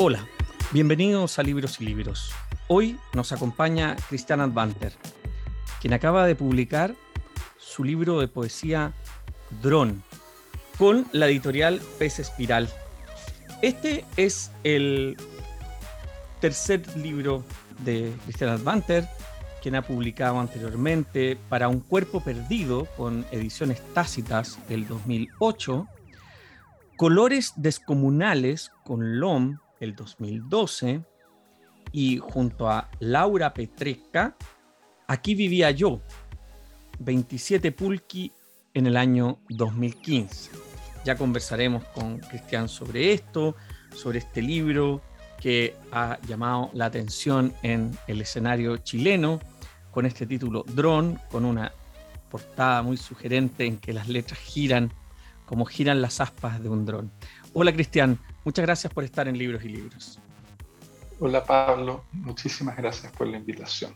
Hola, bienvenidos a Libros y Libros. Hoy nos acompaña Cristian Advanter, quien acaba de publicar su libro de poesía Dron con la editorial Pez Espiral. Este es el tercer libro de Cristian Advanter, quien ha publicado anteriormente Para un cuerpo perdido con ediciones tácitas del 2008, Colores descomunales con LOM el 2012 y junto a Laura Petresca, Aquí vivía yo, 27 Pulqui en el año 2015. Ya conversaremos con Cristian sobre esto, sobre este libro que ha llamado la atención en el escenario chileno con este título Drone, con una portada muy sugerente en que las letras giran como giran las aspas de un dron. Hola Cristian, muchas gracias por estar en Libros y Libros. Hola Pablo, muchísimas gracias por la invitación.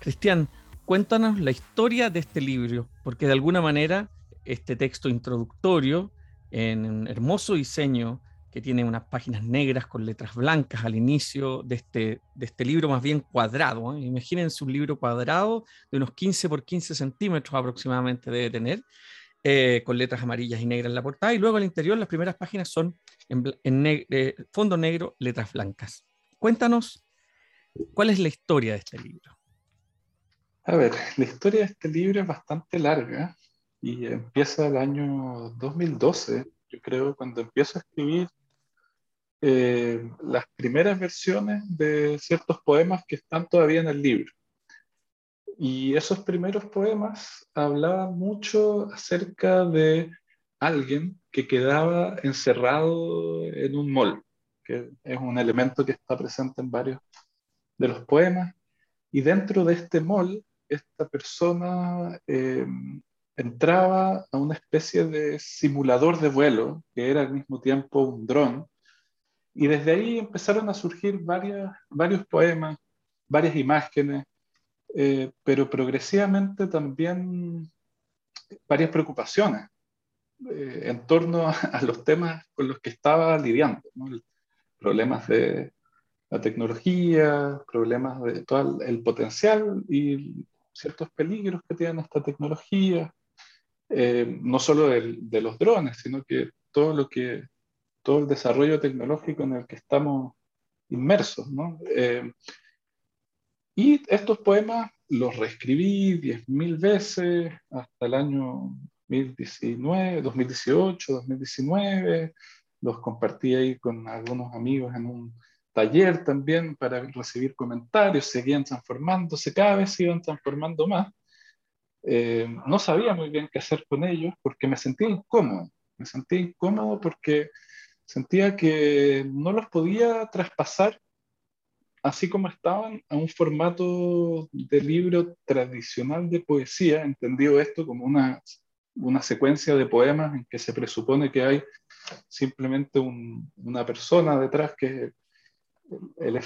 Cristian, cuéntanos la historia de este libro, porque de alguna manera este texto introductorio en un hermoso diseño que tiene unas páginas negras con letras blancas al inicio de este, de este libro más bien cuadrado. ¿eh? Imagínense un libro cuadrado de unos 15 por 15 centímetros aproximadamente debe tener, eh, con letras amarillas y negras en la portada, y luego al interior las primeras páginas son en, eh, fondo negro, letras blancas. Cuéntanos cuál es la historia de este libro. A ver, la historia de este libro es bastante larga y empieza el año 2012, yo creo, cuando empiezo a escribir eh, las primeras versiones de ciertos poemas que están todavía en el libro. Y esos primeros poemas hablaban mucho acerca de alguien que quedaba encerrado en un mall, que es un elemento que está presente en varios de los poemas. Y dentro de este mall, esta persona eh, entraba a una especie de simulador de vuelo, que era al mismo tiempo un dron. Y desde ahí empezaron a surgir varias, varios poemas, varias imágenes, eh, pero progresivamente también varias preocupaciones eh, en torno a, los temas con los que estaba lidiando, problemas de la tecnología, problemas de todo el, potencial y ciertos peligros que tiene esta tecnología, eh, no solo de los drones, sino que todo lo que todo el desarrollo tecnológico en el que estamos inmersos, ¿no? Y estos poemas los reescribí 10.000 veces hasta el año 2019, 2018, 2019. Los compartí ahí con algunos amigos en un taller también para recibir comentarios. Seguían transformándose, cada vez se iban transformando más. Eh, no sabía muy bien qué hacer con ellos porque me sentía incómodo. Me sentía incómodo porque sentía que no los podía traspasar así como estaban, a un formato de libro tradicional de poesía, entendido esto como una, una secuencia de poemas en que se presupone que hay simplemente una persona detrás que es el,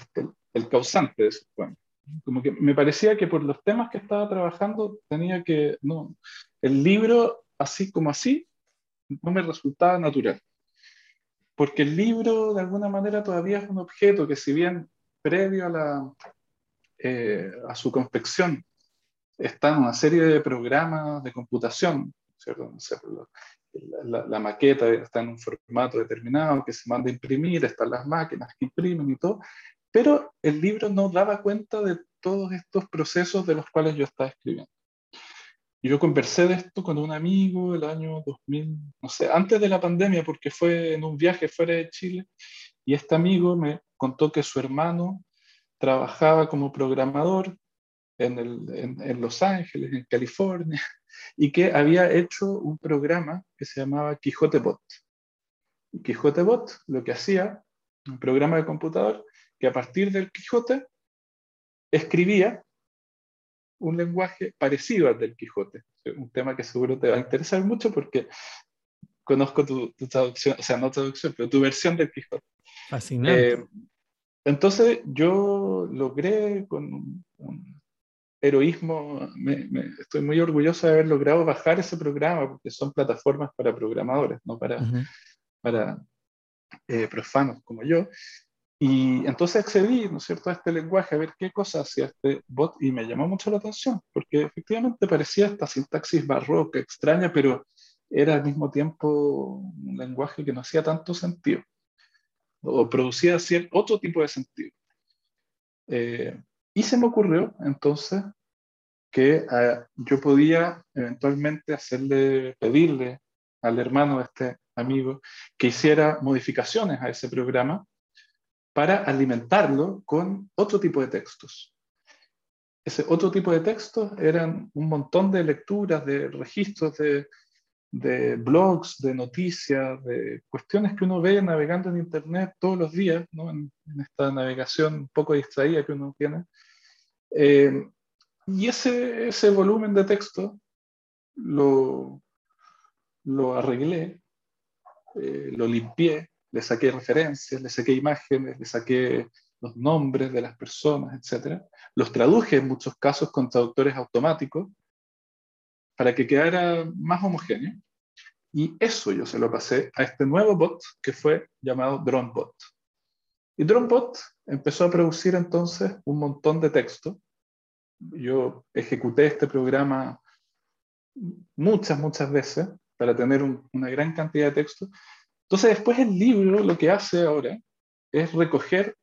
el, causante de esos poemas. Como que me parecía que por los temas que estaba trabajando tenía que, no, el libro así como así no me resultaba natural. Porque el libro de alguna manera todavía es un objeto que si bien previo a, la, eh, a su confección están una serie de programas de computación, La, la, maqueta está en un formato determinado que se manda a imprimir, están las máquinas que imprimen y todo, pero el libro no daba cuenta de todos estos procesos de los cuales yo estaba escribiendo. Yo conversé de esto con un amigo el año 2000, no sé, antes de la pandemia, porque fue en un viaje fuera de Chile, y este amigo me contó que su hermano trabajaba como programador en, Los Ángeles, en California, y que había hecho un programa que se llamaba Quijote Bot. Quijote Bot lo que hacía, un programa de computador, que a partir del Quijote escribía un lenguaje parecido al del Quijote. Un tema que seguro te va a interesar mucho porque conozco tu, traducción, o sea, no traducción, pero tu versión del Quijote. Fascinante. Eh, entonces yo logré con un, heroísmo, me, estoy muy orgulloso de haber logrado bajar ese programa, porque son plataformas para programadores, no para, para eh, profanos como yo. Y entonces accedí, ¿no es cierto?, a este lenguaje, a ver qué cosa hacía este bot y me llamó mucho la atención, porque efectivamente parecía esta sintaxis barroca, extraña, pero era al mismo tiempo un lenguaje que no hacía tanto sentido, o producía otro tipo de sentido. Eh, y se me ocurrió entonces que eh, yo podía eventualmente hacerle, pedirle al hermano de este amigo que hiciera modificaciones a ese programa para alimentarlo con otro tipo de textos. Ese otro tipo de textos eran un montón de lecturas, de registros de, de blogs, de noticias, de cuestiones que uno ve navegando en Internet todos los días, ¿no? en, esta navegación un poco distraída que uno tiene. Eh, y ese, ese volumen de texto lo, lo arreglé, eh, lo limpié, le saqué referencias, le saqué imágenes, le saqué los nombres de las personas, etc. Los traduje en muchos casos con traductores automáticos para que quedara más homogéneo. Y eso yo se lo pasé a este nuevo bot que fue llamado DroneBot. Y DroneBot empezó a producir entonces un montón de texto. Yo ejecuté este programa muchas, muchas veces para tener una gran cantidad de texto entonces después el libro lo que hace ahora es recoger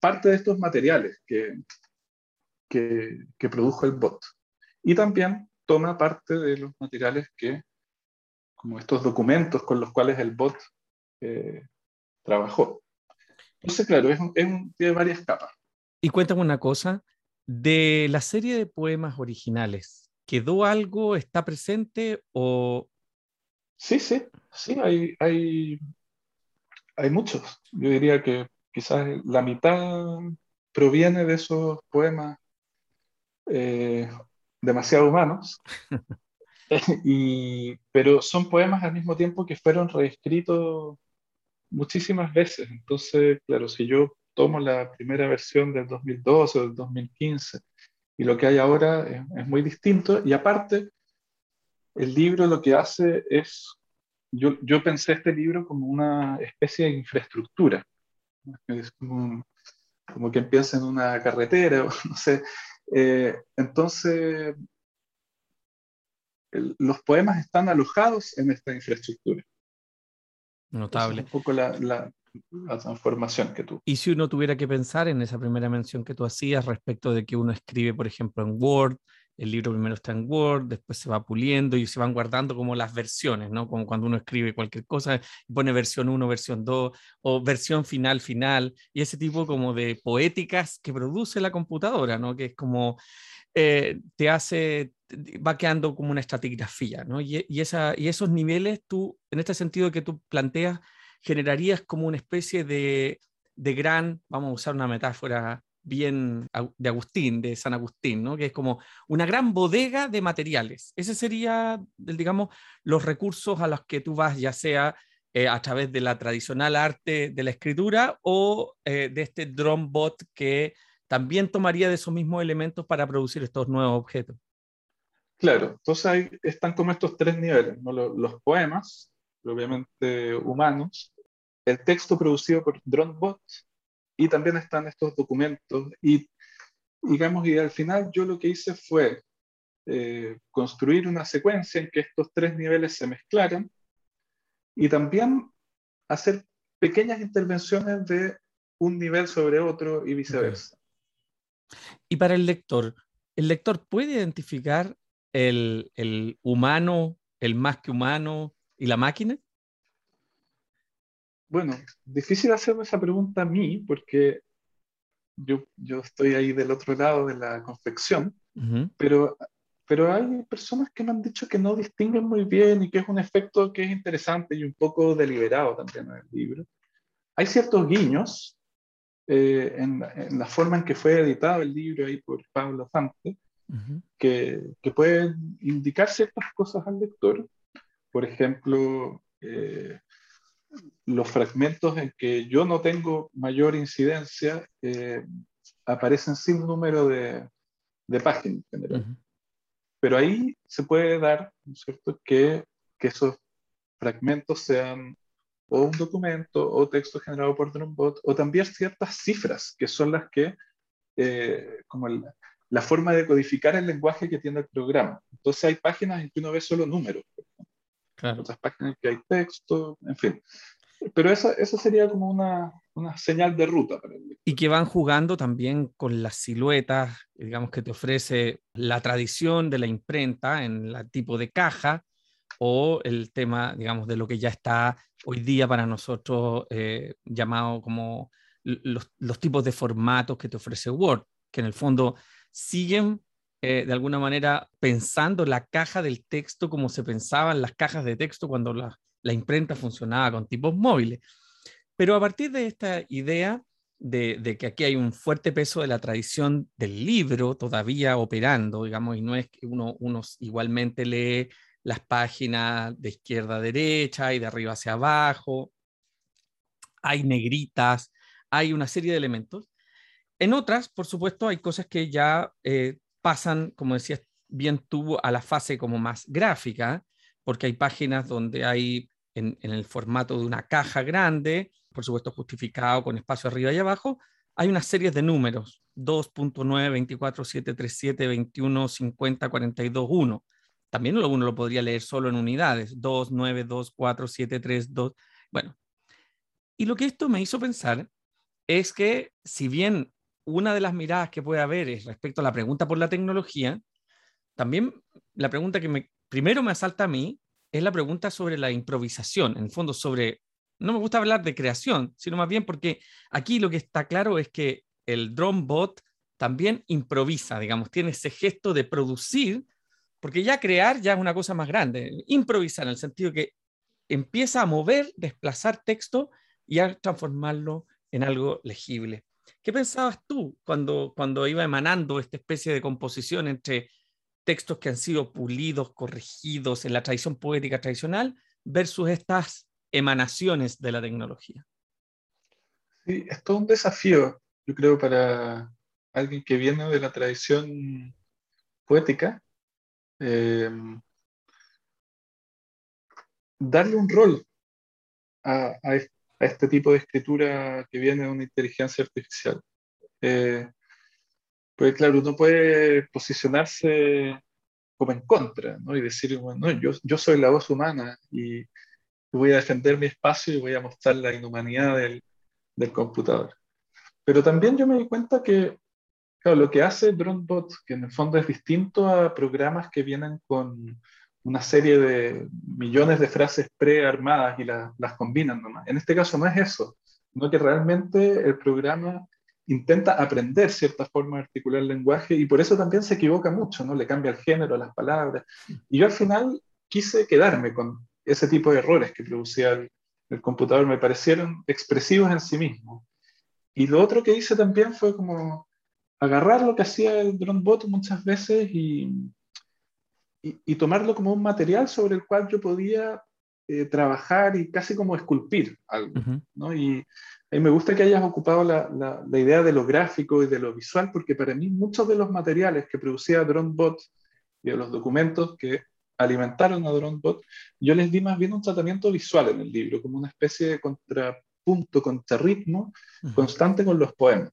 parte de estos materiales que, que, produjo el bot. Y también toma parte de los materiales que, como estos documentos con los cuales el bot eh, trabajó. Entonces, claro, es, tiene varias capas. Y cuéntame una cosa, de la serie de poemas originales, ¿quedó algo, está presente o Sí, sí, sí, hay, hay, hay muchos. Yo diría que quizás la mitad proviene de esos poemas eh, demasiado humanos, y, pero son poemas al mismo tiempo que fueron reescritos muchísimas veces. Entonces, claro, si yo tomo la primera versión del 2012 o del 2015 y lo que hay ahora es, es muy distinto, y aparte, el libro lo que hace es, yo, yo pensé este libro como una especie de infraestructura, es como, como que empieza en una carretera, no sé. Eh, entonces, los poemas están alojados en esta infraestructura. Notable. un poco la, la, la, transformación que tú. Y si uno tuviera que pensar en esa primera mención que tú hacías respecto de que uno escribe, por ejemplo, en Word, el libro primero está en Word, después se va puliendo y se van guardando como las versiones, ¿no? Como cuando uno escribe cualquier cosa y pone versión 1, versión 2 o versión final, final, y ese tipo como de poéticas que produce la computadora, ¿no? Que es como, eh, te hace, va quedando como una estratigrafía, ¿no? Y, esa, y esos niveles tú, en este sentido que tú planteas, generarías como una especie de, de gran, vamos a usar una metáfora bien de Agustín, de San Agustín, ¿no? que es como una gran bodega de materiales. Ese sería, digamos, los recursos a los que tú vas, ya sea eh, a través de la tradicional arte de la escritura o eh, de este drone bot que también tomaría de esos mismos elementos para producir estos nuevos objetos. Claro, entonces ahí están como estos tres niveles, los, poemas, obviamente humanos, el texto producido por drone bot y también están estos documentos. Y digamos, y al final yo lo que hice fue eh, construir una secuencia en que estos tres niveles se mezclaran y también hacer pequeñas intervenciones de un nivel sobre otro y viceversa. Y para el lector, ¿el lector puede identificar el, el humano, el más que humano y la máquina? Bueno, difícil hacerme esa pregunta a mí porque yo, yo estoy ahí del otro lado de la confección, pero, pero hay personas que me han dicho que no distinguen muy bien y que es un efecto que es interesante y un poco deliberado también en el libro. Hay ciertos guiños eh, en, en, la forma en que fue editado el libro ahí por Pablo Fante, que, que, pueden indicar ciertas cosas al lector. Por ejemplo, eh, los fragmentos en que yo no tengo mayor incidencia eh, aparecen sin número de, de páginas en general. Pero ahí se puede dar, ¿no es cierto?, que, que, esos fragmentos sean o un documento o texto generado por DroneBot, o también ciertas cifras que son las que, eh, como la forma de codificar el lenguaje que tiene el programa. Entonces hay páginas en que uno ve solo números, claro. otras páginas que hay texto, en fin. Pero eso, eso sería como una, una señal de ruta para el Y que van jugando también con las siluetas, digamos que te ofrece la tradición de la imprenta en el tipo de caja o el tema, digamos, de lo que ya está hoy día para nosotros eh, llamado como los, los, tipos de formatos que te ofrece Word, que en el fondo siguen eh, de alguna manera pensando la caja del texto como se pensaban las cajas de texto cuando la, la imprenta funcionaba con tipos móviles. Pero a partir de esta idea de, que aquí hay un fuerte peso de la tradición del libro todavía operando, digamos, y no es que uno, uno igualmente lee las páginas de izquierda a derecha y de arriba hacia abajo, hay negritas, hay una serie de elementos. En otras, por supuesto, hay cosas que ya eh, pasan, como decías bien tú, a la fase como más gráfica, porque hay páginas donde hay en, el formato de una caja grande, por supuesto justificado con espacio arriba y abajo, hay una serie de números, 2.9, 24, 7, 3, 7, 21, 50, 42, 1. También uno lo podría leer solo en unidades, 2, 9, 2, 4, 7, 3, 2. Bueno, y lo que esto me hizo pensar es que si bien una de las miradas que puede haber es respecto a la pregunta por la tecnología, también la pregunta que me, primero me asalta a mí es la pregunta sobre la improvisación, en el fondo sobre, no me gusta hablar de creación, sino más bien porque aquí lo que está claro es que el drone bot también improvisa, digamos, tiene ese gesto de producir, porque ya crear ya es una cosa más grande, improvisar en el sentido que empieza a mover, desplazar texto y a transformarlo en algo legible. ¿Qué pensabas tú cuando, cuando iba emanando esta especie de composición entre textos que han sido pulidos, corregidos en la tradición poética tradicional versus estas emanaciones de la tecnología. Sí, es todo un desafío, yo creo, para alguien que viene de la tradición poética, em, darle un rol a, este tipo de escritura que viene de una inteligencia artificial. Eh, pues claro, uno puede posicionarse como en contra, ¿no? Y decir, bueno, yo, yo soy la voz humana y voy a defender mi espacio y voy a mostrar la inhumanidad del, del computador. Pero también yo me di cuenta que, claro, lo que hace DroneBot, que en el fondo es distinto a programas que vienen con una serie de millones de frases prearmadas y las combinan nomás. En este caso no es eso, sino que realmente el programa intenta aprender cierta forma de articular el lenguaje y por eso también se equivoca mucho, ¿no? Le cambia el género a las palabras. Y yo al final quise quedarme con ese tipo de errores que producía el, computador, me parecieron expresivos en sí mismos. Y lo otro que hice también fue como agarrar lo que hacía el DroneBot muchas veces y, y, tomarlo como un material sobre el cual yo podía eh, trabajar y casi como esculpir algo, ¿no? Y a mí me gusta que hayas ocupado la, la, idea de lo gráfico y de lo visual, porque para mí muchos de los materiales que producía DroneBot y de los documentos que alimentaron a DroneBot, yo les di más bien un tratamiento visual en el libro, como una especie de contrapunto, contrarritmo constante con los poemas.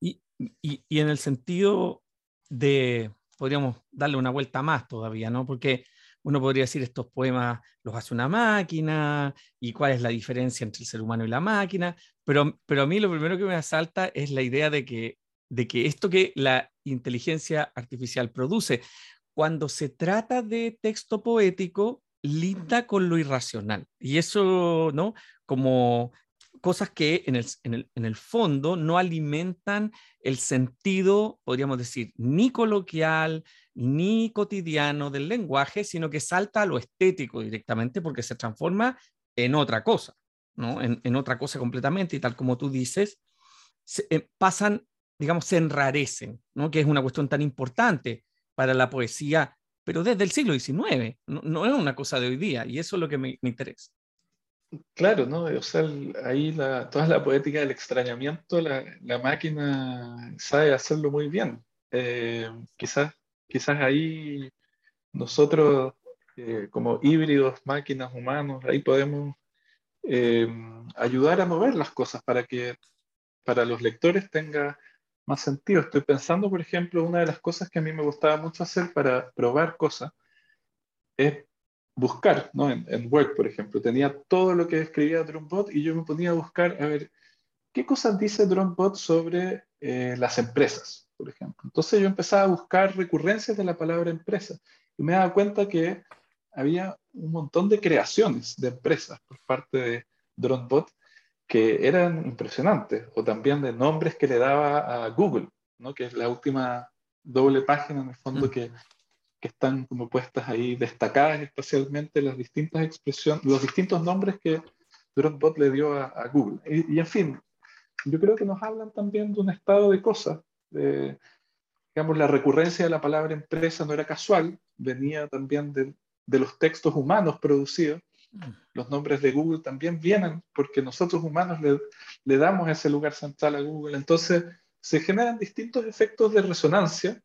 Y, y, y, en el sentido de, podríamos darle una vuelta más todavía, ¿no? Porque uno podría decir estos poemas los hace una máquina y cuál es la diferencia entre el ser humano y la máquina, pero, pero a mí lo primero que me asalta es la idea de que, de que esto que la inteligencia artificial produce, cuando se trata de texto poético, linda con lo irracional. Y eso, ¿no? Como cosas que en el, en, el, en el, fondo no alimentan el sentido, podríamos decir, ni coloquial, ni cotidiano del lenguaje, sino que salta a lo estético directamente porque se transforma en otra cosa, ¿no? En, en otra cosa completamente y tal como tú dices, eh, pasan, digamos, se enrarecen, ¿no? Que es una cuestión tan importante para la poesía, pero desde el siglo XIX, no, no es una cosa de hoy día y eso es lo que me, me interesa. Claro, ¿no? O sea, ahí la, toda la poética del extrañamiento, la, máquina sabe hacerlo muy bien. Eh, quizás quizás ahí nosotros eh, como híbridos, máquinas, humanos, ahí podemos eh, ayudar a mover las cosas para que para los lectores tenga más sentido. Estoy pensando, por ejemplo, una de las cosas que a mí me gustaba mucho hacer para probar cosas es buscar, ¿no? En, Word, por ejemplo, tenía todo lo que escribía DroneBot y yo me ponía a buscar, a ver, ¿qué cosas dice DroneBot sobre eh, las empresas, por ejemplo? Entonces yo empezaba a buscar recurrencias de la palabra empresa y me daba cuenta que había un montón de creaciones de empresas por parte de DroneBot que eran impresionantes, o también de nombres que le daba a Google, ¿no? que es la última doble página en el fondo mm. que, que, están como puestas ahí destacadas especialmente las distintas expresiones, los distintos nombres que DroneBot le dio a, Google. Y, en fin, yo creo que nos hablan también de un estado de cosas. Digamos, la recurrencia de la palabra empresa no era casual, venía también de, de los textos humanos producidos. Los nombres de Google también vienen porque nosotros humanos le, le damos ese lugar central a Google. Entonces se generan distintos efectos de resonancia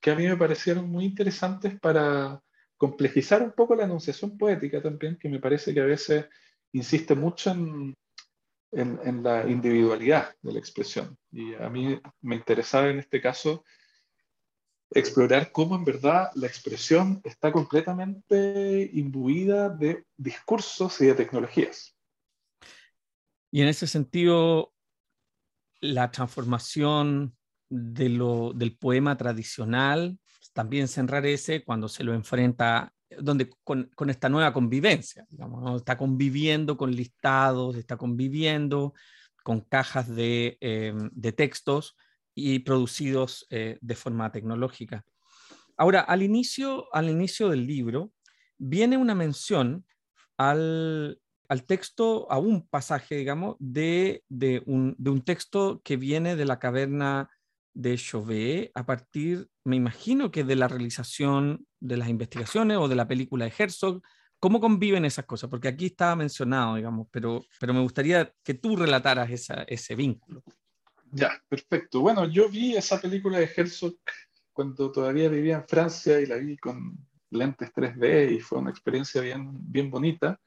que a mí me parecieron muy interesantes para complejizar un poco la enunciación poética también, que me parece que a veces insiste mucho en, en, en, la individualidad de la expresión. Y a mí me interesaba en este caso explorar cómo en verdad la expresión está completamente imbuida de discursos y de tecnologías. Y en ese sentido, la transformación de lo, del poema tradicional también se enrarece cuando se lo enfrenta donde con, con esta nueva convivencia, digamos, está conviviendo con listados, está conviviendo con cajas de, eh, de textos y producidos eh, de forma tecnológica. Ahora, al inicio, al inicio del libro viene una mención al, al texto, a un pasaje, digamos, de, de, un, de, un, texto que viene de la caverna de Chauvet a partir, me imagino que de la realización de las investigaciones o de la película de Herzog. ¿Cómo conviven esas cosas? Porque aquí estaba mencionado, digamos, pero, pero me gustaría que tú relataras esa, ese vínculo. Ya, perfecto. Bueno, yo vi esa película de Herzog cuando todavía vivía en Francia y la vi con lentes 3D y fue una experiencia bien, bien bonita.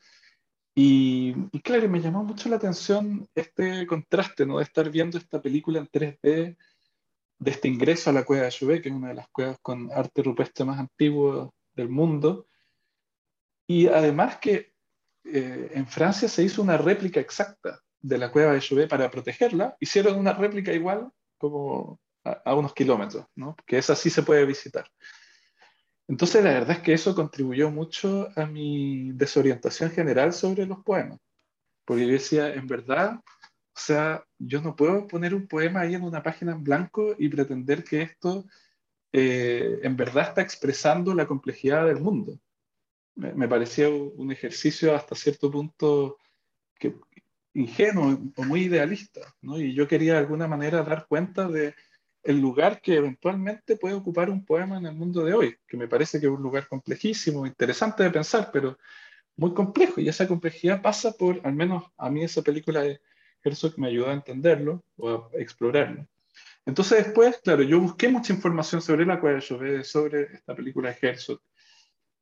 Y, y, claro, me llamó mucho la atención este contraste, ¿no? De estar viendo esta película en 3D, de este ingreso a la cueva de Chauvet, que es una de las cuevas con arte rupestre más antiguo del mundo. Y además que eh, en Francia se hizo una réplica exacta de la cueva de Chauvet para protegerla, hicieron una réplica igual como a, unos kilómetros, ¿no? que esa sí se puede visitar. Entonces la verdad es que eso contribuyó mucho a mi desorientación general sobre los poemas, porque yo decía, en verdad, o sea, yo no puedo poner un poema ahí en una página en blanco y pretender que esto eh, en verdad está expresando la complejidad del mundo. Me, me parecía un ejercicio hasta cierto punto que, ingenuo o muy idealista, ¿no? Y yo quería de alguna manera dar cuenta de el lugar que eventualmente puede ocupar un poema en el mundo de hoy, que me parece que es un lugar complejísimo, interesante de pensar, pero muy complejo. Y esa complejidad pasa por, al menos a mí esa película de Herzog me ayudó a entenderlo o a explorarlo. Entonces después, claro, yo busqué mucha información sobre la cual yo sobre esta película de Herzog,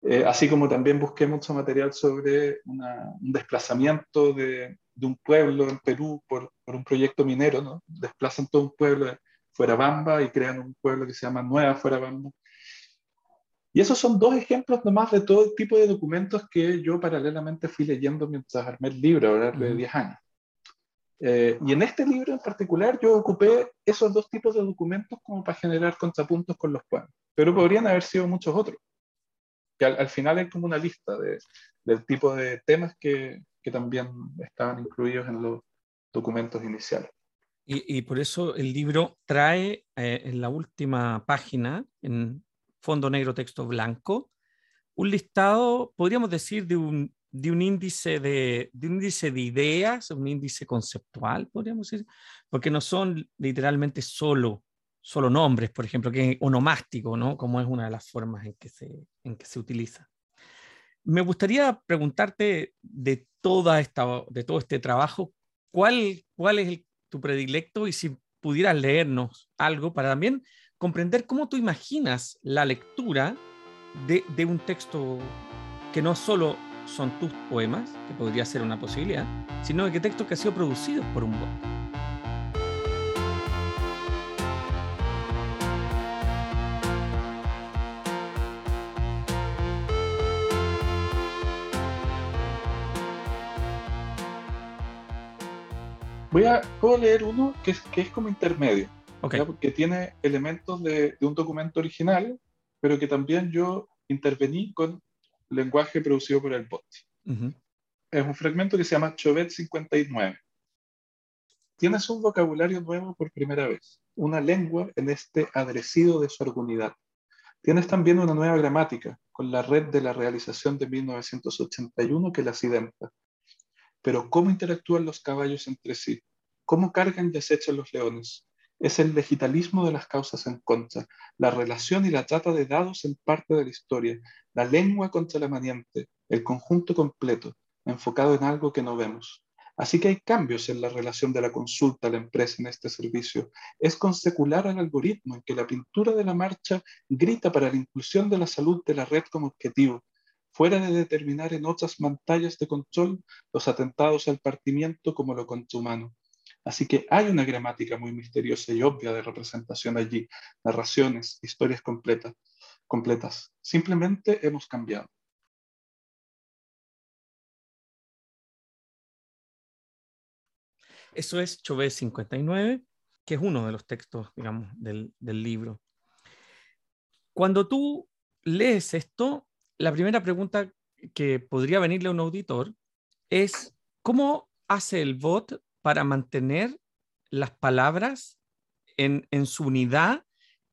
eh, así como también busqué mucho material sobre un desplazamiento de, de, un pueblo en Perú por, por, un proyecto minero, ¿no? Desplazan todo un pueblo de Fuerabamba y crean un pueblo que se llama Nueva Fuerabamba. Y esos son dos ejemplos nomás de todo tipo de documentos que yo paralelamente fui leyendo mientras armé el libro, ahora de 10 años. Eh, y en este libro en particular yo ocupé esos dos tipos de documentos como para generar contrapuntos con los poemas, pero podrían haber sido muchos otros al, final hay como una lista de, del tipo de temas que, que, también estaban incluidos en los documentos iniciales. Y, y por eso el libro trae eh, en la última página, en fondo negro, texto blanco, un listado, podríamos decir, de un, de un índice de, de, un índice de ideas, un índice conceptual, podríamos decir, porque no son literalmente solo solo nombres, por ejemplo, que es onomástico, ¿no? Como es una de las formas en que se, en que se utiliza. Me gustaría preguntarte de, toda esta, de todo este trabajo, ¿cuál, cuál es tu predilecto y si pudieras leernos algo para también comprender cómo tú imaginas la lectura de, de un texto que no solo son tus poemas, que podría ser una posibilidad, sino de que textos que han sido producidos por un bot. Voy a, puedo leer uno que es, que es como intermedio, que tiene elementos de, un documento original, pero que también yo intervení con lenguaje producido por el bot. Es un fragmento que se llama Chovet 59. Tienes un vocabulario nuevo por primera vez, una lengua en este adrecido de su argonidad. Tienes también una nueva gramática, con la red de la realización de 1981 que la accidenta. Pero ¿cómo interactúan los caballos entre sí? ¿Cómo cargan y desechan los leones? Es el legitalismo de las causas en contra, la relación y la trata de dados en parte de la historia, la lengua contra la maniente, el conjunto completo, enfocado en algo que no vemos. Así que hay cambios en la relación de la consulta a la empresa en este servicio. Es consecular al algoritmo en que la pintura de la marcha grita para la inclusión de la salud de la red como objetivo, fuera de determinar en otras pantallas de control los atentados al partimiento como lo contra-humano. Así que hay una gramática muy misteriosa y obvia de representación allí, narraciones, historias completas. completas. Simplemente hemos cambiado. Eso es Chauvet 59, que es uno de los textos, digamos, del, del libro. Cuando tú lees esto, la primera pregunta que podría venirle a un auditor es, ¿cómo hace el bot para mantener las palabras en, su unidad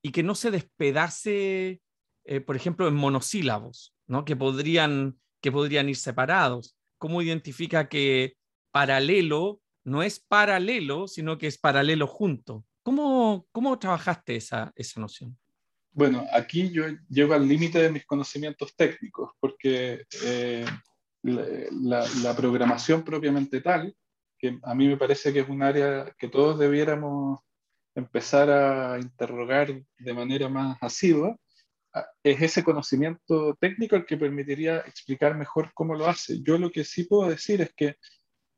y que no se despedace, eh, por ejemplo, en monosílabos, ¿no? que, podrían, que podrían ir separados? ¿Cómo identifica que paralelo no es paralelo, sino que es paralelo junto? ¿Cómo, cómo trabajaste esa, esa noción? Bueno, aquí yo llego al límite de mis conocimientos técnicos, porque eh, la, programación propiamente tal, que a mí me parece que es un área que todos debiéramos empezar a interrogar de manera más asidua, es ese conocimiento técnico el que permitiría explicar mejor cómo lo hace. Yo lo que sí puedo decir es que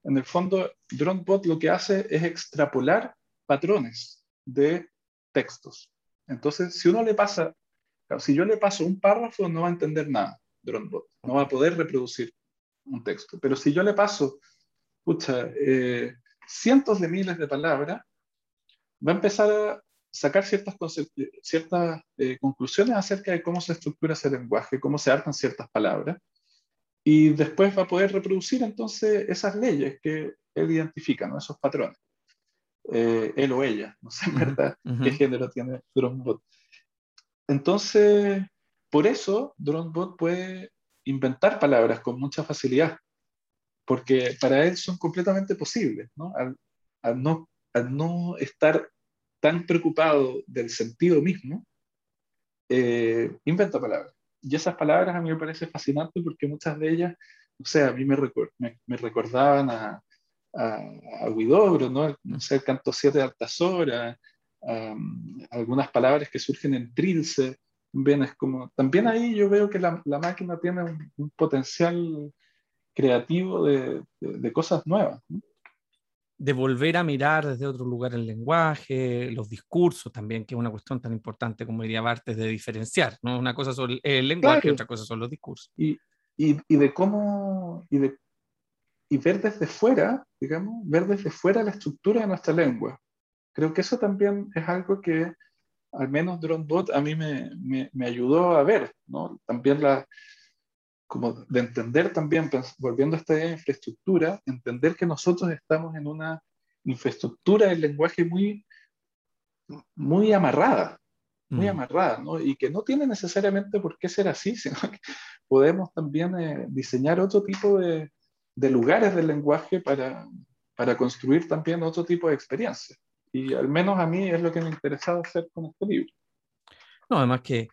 en el fondo DroneBot lo que hace es extrapolar patrones de textos. Entonces, si uno le pasa, si yo le paso un párrafo, no va a entender nada, DroneBot, no va a poder reproducir un texto. Pero si yo le paso, escucha, eh, cientos de miles de palabras, va a empezar a sacar ciertas, ciertas eh, conclusiones acerca de cómo se estructura ese lenguaje, cómo se arman ciertas palabras, y después va a poder reproducir entonces esas leyes que él identifica, ¿no? esos patrones. Eh, él o ella, no sé en verdad qué género tiene DroneBot. Entonces, por eso DroneBot puede inventar palabras con mucha facilidad, porque para él son completamente posibles, ¿no? Al, no, al no estar tan preocupado del sentido mismo, eh, inventa palabras. Y esas palabras a mí me parece fascinante porque muchas de ellas, o sea, a mí me, me recordaban a, a, a Huidobro, ¿no? no sé, el canto 7 de Altazora, algunas palabras que surgen en Trilce, bien, es como, también ahí yo veo que la, la máquina tiene un, potencial creativo de, de, cosas nuevas. De volver a mirar desde otro lugar el lenguaje, los discursos también, que es una cuestión tan importante como diría Bartes, de diferenciar, ¿no? Una cosa son el lenguaje y otra cosa son los discursos. Y, y, y, de cómo, y de y ver desde fuera, digamos, ver desde fuera la estructura de nuestra lengua. Creo que eso también es algo que al menos DroneBot a mí me, me, me ayudó a ver, ¿no? También la, como de entender también, volviendo a esta infraestructura, entender que nosotros estamos en una infraestructura del lenguaje muy, muy amarrada, muy mm. amarrada, ¿no? Y que no tiene necesariamente por qué ser así, sino que podemos también eh, diseñar otro tipo de, de lugares del lenguaje para, para construir también otro tipo de experiencia. Y al menos a mí es lo que me interesaba hacer con este libro. No, además que,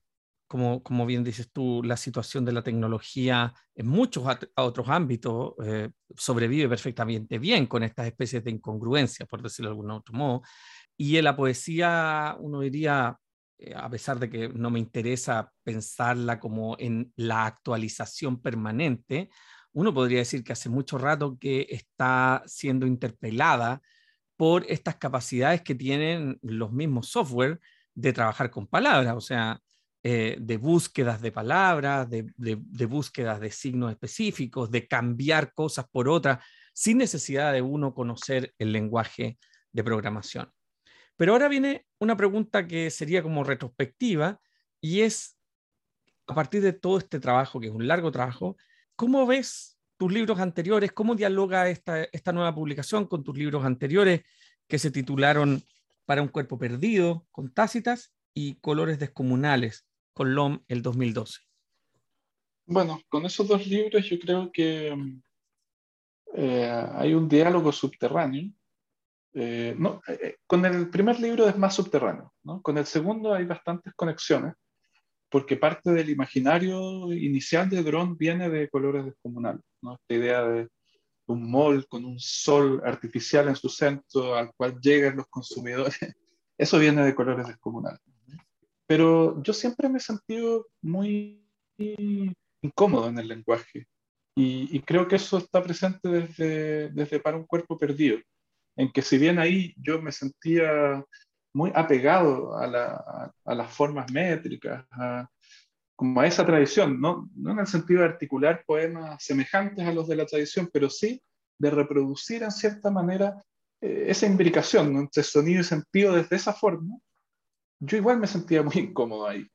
como, como bien dices tú, la situación de la tecnología en muchos otros ámbitos eh, sobrevive perfectamente bien con estas especies de incongruencias, por decirlo de algún otro modo. Y en la poesía, uno diría, eh, a pesar de que no me interesa pensarla como en la actualización permanente, uno podría decir que hace mucho rato que está siendo interpelada por estas capacidades que tienen los mismos software de trabajar con palabras, o sea, eh, de búsquedas de palabras, de, de, búsquedas de signos específicos, de cambiar cosas por otras, sin necesidad de uno conocer el lenguaje de programación. Pero ahora viene una pregunta que sería como retrospectiva y es, a partir de todo este trabajo, que es un largo trabajo, ¿cómo ves tus libros anteriores? ¿Cómo dialoga esta, esta nueva publicación con tus libros anteriores que se titularon Para un cuerpo perdido, con Tácitas y Colores descomunales, con LOM el 2012? Bueno, con esos dos libros yo creo que eh, hay un diálogo subterráneo eh, no, eh, con el primer libro es más subterráneo, ¿no? con el segundo hay bastantes conexiones, porque parte del imaginario inicial de Dron viene de colores descomunales, ¿no? esta idea de un mall con un sol artificial en su centro al cual llegan los consumidores, eso viene de colores descomunales. Pero yo siempre me he sentido muy incómodo en el lenguaje y, creo que eso está presente desde, desde Para un cuerpo perdido en que si bien ahí yo me sentía muy apegado a, la, a, las formas métricas, como a esa tradición, ¿no? no en el sentido de articular poemas semejantes a los de la tradición, pero sí de reproducir en cierta manera eh, esa imbricación entre sonido y sentido desde esa forma, yo igual me sentía muy incómodo ahí.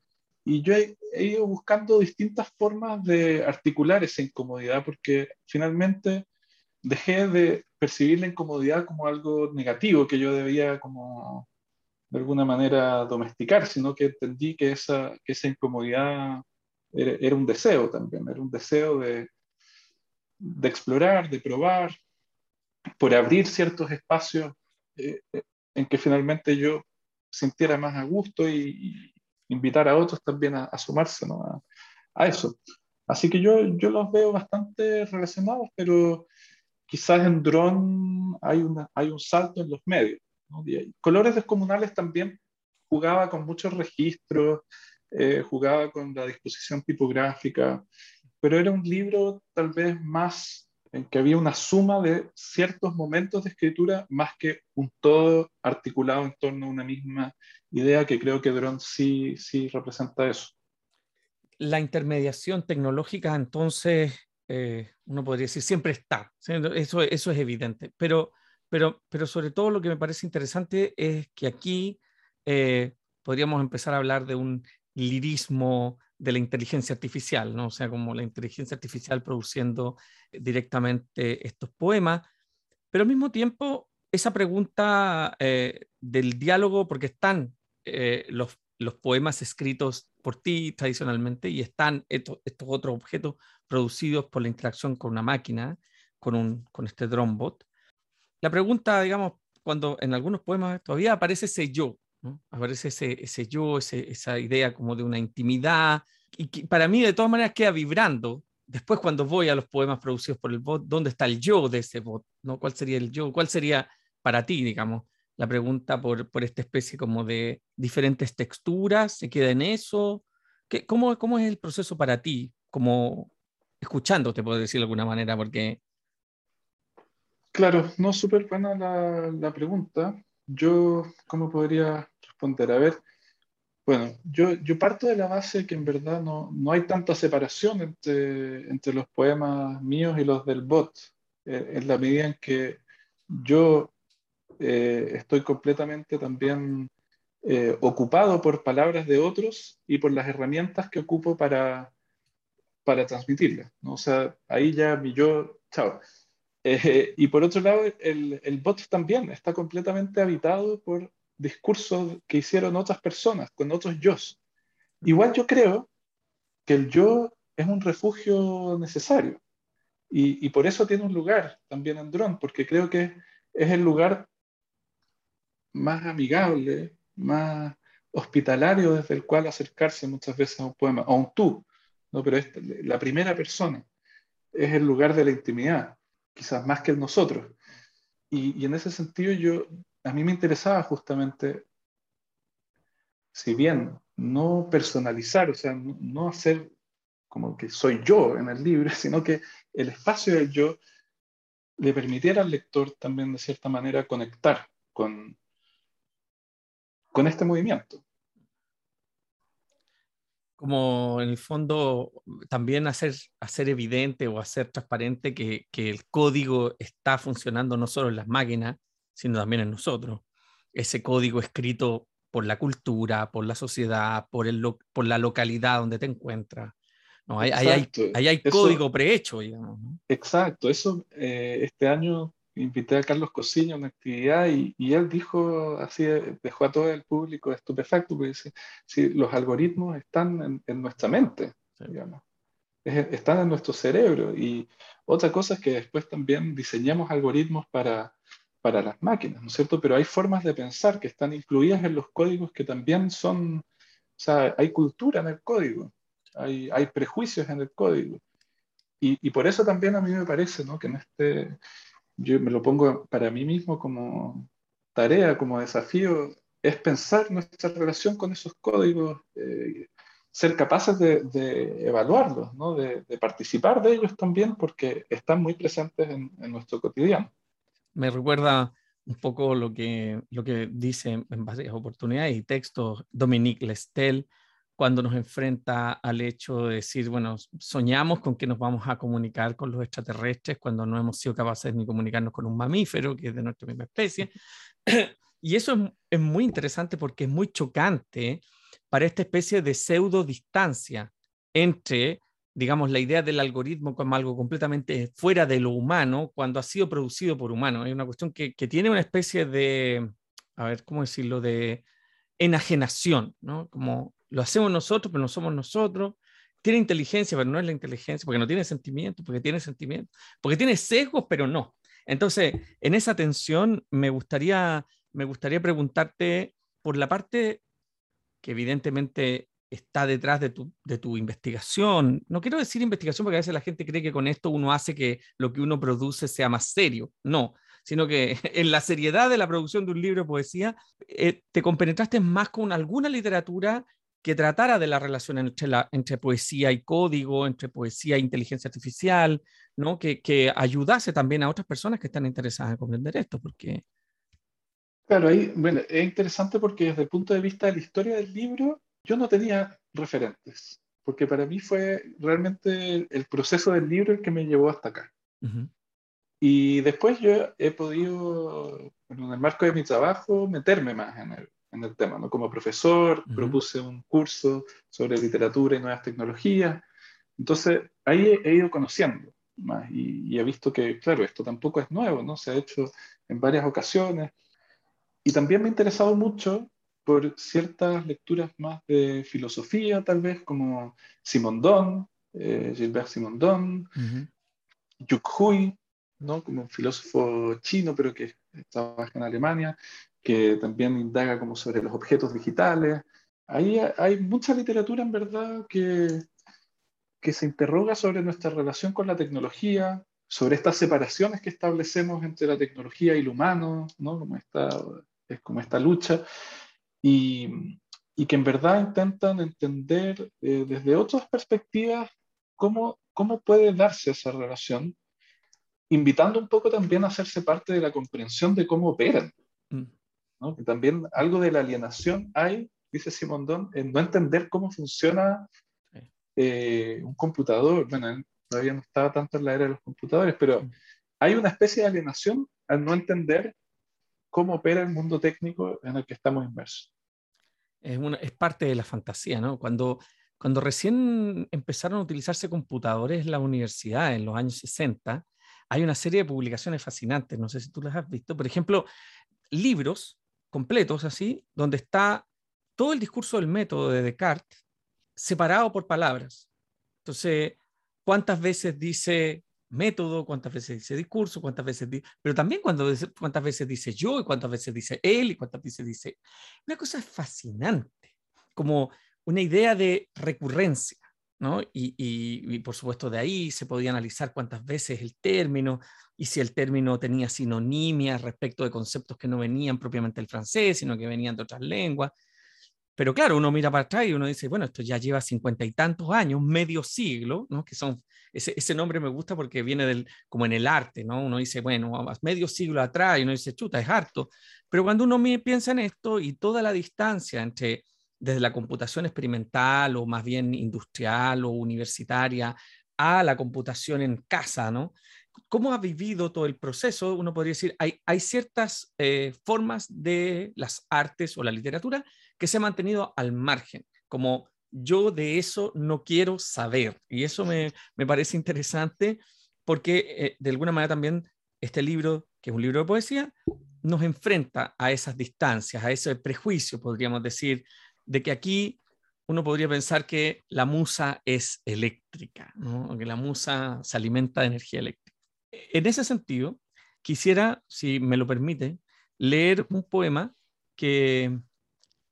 Y yo he, ido buscando distintas formas de articular esa incomodidad, porque finalmente dejé de percibir la incomodidad como algo negativo que yo debía como de alguna manera domesticar, sino que entendí que esa, que esa incomodidad era, un deseo también, era un deseo de, de explorar, de probar, por abrir ciertos espacios eh, eh, en que finalmente yo sintiera más a gusto y, invitar a otros también a, a sumarse ¿no? a, eso. Así que yo, yo los veo bastante relacionados, pero quizás en Drone hay, hay un salto en los medios. Colores Descomunales también jugaba con muchos registros, eh, jugaba con la disposición tipográfica, pero era un libro tal vez más en que había una suma de ciertos momentos de escritura más que un todo articulado en torno a una misma idea que creo que Drone sí, sí representa eso. La intermediación tecnológica entonces eh, uno podría decir, siempre está. Eso, eso es evidente. Pero, pero, pero sobre todo lo que me parece interesante es que aquí eh, podríamos empezar a hablar de un lirismo de la inteligencia artificial, ¿no? O sea, como la inteligencia artificial produciendo directamente estos poemas, pero al mismo tiempo esa pregunta eh, del diálogo, porque están los, los poemas escritos por ti tradicionalmente y están estos, otros objetos producidos por la interacción con una máquina, con, un, con este drone bot. La pregunta, digamos, cuando en algunos poemas todavía aparece ese yo, ¿no? aparece ese, ese yo, ese, esa idea como de una intimidad, y que para mí de todas maneras queda vibrando. Después cuando voy a los poemas producidos por el bot, ¿dónde está el yo de ese bot? ¿no? ¿Cuál sería el yo? ¿Cuál sería para ti, digamos, la pregunta por, por esta especie como de diferentes texturas? ¿Se queda en eso? ¿Qué, cómo, ¿Cómo es el proceso para ti como, escuchándote, puedo decir de alguna manera, porque... Claro, no, súper buena la, la, pregunta. Yo, ¿cómo podría responder? A ver, bueno, yo, yo parto de la base que en verdad no, no hay tanta separación entre, entre los poemas míos y los del bot, eh, en la medida en que yo eh, estoy completamente también eh, ocupado por palabras de otros y por las herramientas que ocupo para, para transmitirla. ¿no? O sea, ahí ya mi yo, chao. Eh, y por otro lado, el, el, bot también está completamente habitado por discursos que hicieron otras personas, con otros yo. Igual yo creo que el yo es un refugio necesario. Y, y por eso tiene un lugar también en Drone, porque creo que es el lugar más amigable, más hospitalario desde el cual acercarse muchas veces a un poema, a un tú, ¿no? pero es la primera persona es el lugar de la intimidad, quizás más que el nosotros. Y, en ese sentido yo, a mí me interesaba justamente si bien no personalizar, o sea, no, hacer como que soy yo en el libro, sino que el espacio del yo le permitiera al lector también de cierta manera conectar con, con este movimiento. Como en el fondo también hacer, hacer evidente o hacer transparente que, que el código está funcionando no solo en las máquinas, sino también en nosotros. Ese código escrito por la cultura, por la sociedad, por, el, por la localidad donde te encuentras. No, ahí, hay, hay, código prehecho, digamos. Exacto, eso eh, este año invité a Carlos Cosiño a una actividad y, y, él dijo así, dejó a todo el público estupefacto, porque dice, si los algoritmos están en, nuestra mente, digamos, están en nuestro cerebro. Y otra cosa es que después también diseñamos algoritmos para para las máquinas, ¿no es cierto? Pero hay formas de pensar que están incluidas en los códigos que también son, o sea, hay cultura en el código, hay, hay prejuicios en el código. Y, y, por eso también a mí me parece, ¿no? Que en este, yo me lo pongo para mí mismo como tarea, como desafío, es pensar nuestra relación con esos códigos, eh, ser capaces de, de evaluarlos, ¿no? de, de, participar de ellos también, porque están muy presentes en, en nuestro cotidiano me recuerda un poco lo que, lo que dice en varias oportunidades y textos Dominique Lestel cuando nos enfrenta al hecho de decir, bueno, soñamos con que nos vamos a comunicar con los extraterrestres cuando no hemos sido capaces ni comunicarnos con un mamífero que es de nuestra misma especie. Y eso es, es muy interesante porque es muy chocante para esta especie de pseudo distancia entre digamos, la idea del algoritmo como algo completamente fuera de lo humano cuando ha sido producido por humanos. Es una cuestión que, tiene una especie de, a ver, ¿cómo decirlo?, de enajenación, ¿no? Como lo hacemos nosotros, pero no somos nosotros. Tiene inteligencia, pero no es la inteligencia, porque no tiene sentimiento, porque tiene sentimiento, porque tiene sesgos, pero no. Entonces, en esa tensión, me gustaría, me gustaría preguntarte por la parte que evidentemente está detrás de tu, de tu investigación. No quiero decir investigación porque a veces la gente cree que con esto uno hace que lo que uno produce sea más serio. No, sino que en la seriedad de la producción de un libro de poesía eh, te compenetraste más con alguna literatura que tratara de la relación entre, la, entre poesía y código, entre poesía e inteligencia artificial, ¿no? que, que ayudase también a otras personas que están interesadas en comprender esto, porque... Claro, ahí, bueno, es interesante porque desde el punto de vista de la historia del libro, yo no tenía referentes, porque para mí fue realmente el proceso del libro el que me llevó hasta acá. Y después yo he podido, en el marco de mi trabajo, meterme más en el, en el tema. ¿no? Como profesor, propuse un curso sobre literatura y nuevas tecnologías. Entonces, ahí he, ido conociendo más y, y, he visto que, claro, esto tampoco es nuevo, ¿no? Se ha hecho en varias ocasiones. Y también me ha interesado mucho por ciertas lecturas más de filosofía, tal vez, como Simondon, eh, Gilbert Simondon, uh Hui, ¿no? como un filósofo chino, pero que trabaja en Alemania, que también indaga como sobre los objetos digitales. Ahí hay mucha literatura, en verdad, que, que se interroga sobre nuestra relación con la tecnología, sobre estas separaciones que establecemos entre la tecnología y lo humano, ¿no? como, esta, es como esta lucha y, y que en verdad intentan entender eh, desde otras perspectivas cómo, cómo puede darse esa relación, invitando un poco también a hacerse parte de la comprensión de cómo operan. Mm. ¿no? Que también algo de la alienación hay, dice Simondón, en no entender cómo funciona eh, un computador. Bueno, todavía no estaba tanto en la era de los computadores, pero mm. hay una especie de alienación al no entender cómo opera el mundo técnico en el que estamos inmersos. Es, una, es parte de la fantasía, ¿no? Cuando, cuando recién empezaron a utilizarse computadores en la universidad en los años 60, hay una serie de publicaciones fascinantes, no sé si tú las has visto, por ejemplo, libros completos así, donde está todo el discurso del método de Descartes separado por palabras. Entonces, ¿cuántas veces dice método, cuántas veces dice discurso, cuántas veces dice, pero también cuando, cuántas veces dice yo y cuántas veces dice él y cuántas veces dice... Una cosa fascinante, como una idea de recurrencia, ¿no? Y, y, por supuesto de ahí se podía analizar cuántas veces el término y si el término tenía sinonimias respecto de conceptos que no venían propiamente del francés, sino que venían de otras lenguas. Pero claro, uno mira para atrás y uno dice, bueno, esto ya lleva cincuenta y tantos años, medio siglo, ¿no? Que son, ese, nombre me gusta porque viene del, como en el arte, ¿no? Uno dice, bueno, medio siglo atrás y uno dice, chuta, es harto. Pero cuando uno piensa en esto y toda la distancia entre, desde la computación experimental o más bien industrial o universitaria a la computación en casa, ¿no? ¿Cómo ha vivido todo el proceso? Uno podría decir, hay, hay ciertas eh, formas de las artes o la literatura que se ha mantenido al margen, como yo de eso no quiero saber. Y eso me, parece interesante porque eh, de alguna manera también este libro, que es un libro de poesía, nos enfrenta a esas distancias, a ese prejuicio, podríamos decir, de que aquí uno podría pensar que la musa es eléctrica, que la musa se alimenta de energía eléctrica. En ese sentido, quisiera, si me lo permite, leer un poema que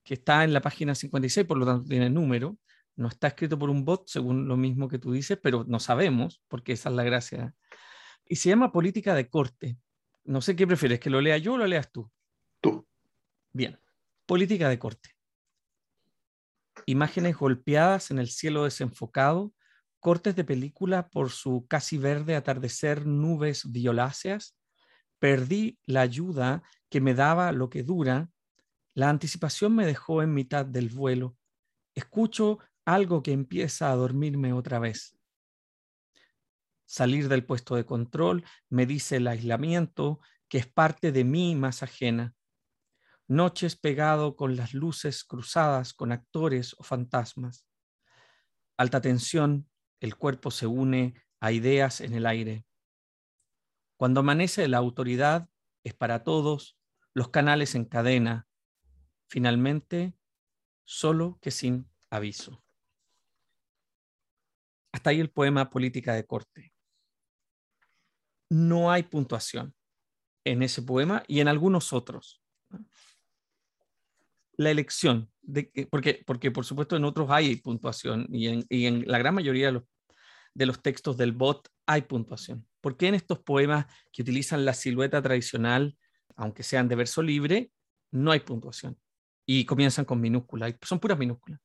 que está en la página 56, por lo tanto tiene número. No está escrito por un bot, según lo mismo que tú dices, pero no sabemos, porque esa es la gracia. Y se llama política de corte. No sé qué prefieres, que lo lea yo o lo leas tú. Tú. Bien. Política de corte. Imágenes golpeadas en el cielo desenfocado, cortes de película por su casi verde atardecer, nubes violáceas. Perdí la ayuda que me daba lo que dura la anticipación me dejó en mitad del vuelo. Escucho algo que empieza a dormirme otra vez. Salir del puesto de control me dice el aislamiento que es parte de mí más ajena. Noches pegado con las luces cruzadas con actores o fantasmas. Alta tensión, el cuerpo se une a ideas en el aire. Cuando amanece la autoridad es para todos, los canales en cadena, finalmente, solo que sin aviso. Hasta ahí el poema Política de Corte. No hay puntuación en ese poema y en algunos otros. La elección, porque, porque por supuesto en otros hay puntuación y en, la gran mayoría de los textos del bot hay puntuación. ¿Por qué en estos poemas que utilizan la silueta tradicional, aunque sean de verso libre, no hay puntuación? Y comienzan con minúsculas, son puras minúsculas.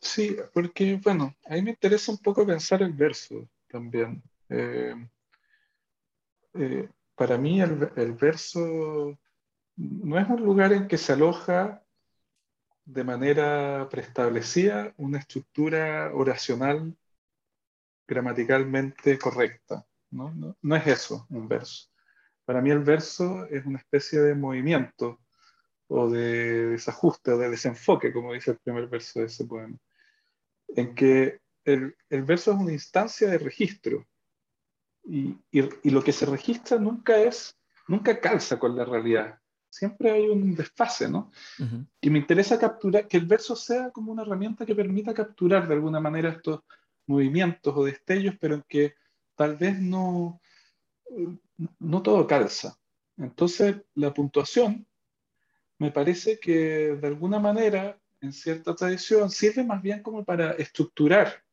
Sí, porque, bueno, a mí me interesa un poco pensar el verso también. Eh, eh, para mí el, el, verso no es un lugar en que se aloja de manera preestablecida una estructura oracional gramaticalmente correcta. ¿no? No, no es eso un verso. Para mí el verso es una especie de movimiento o de desajuste o de desenfoque, como dice el primer verso de ese poema, en que el, el verso es una instancia de registro y, y, lo que se registra nunca es, nunca calza con la realidad. Siempre hay un desfase, ¿no? Y me interesa capturar, que el verso sea como una herramienta que permita capturar de alguna manera estos movimientos o destellos, pero en que tal vez no, no todo calza. Entonces, la puntuación me parece que de alguna manera, en cierta tradición, sirve más bien como para estructurar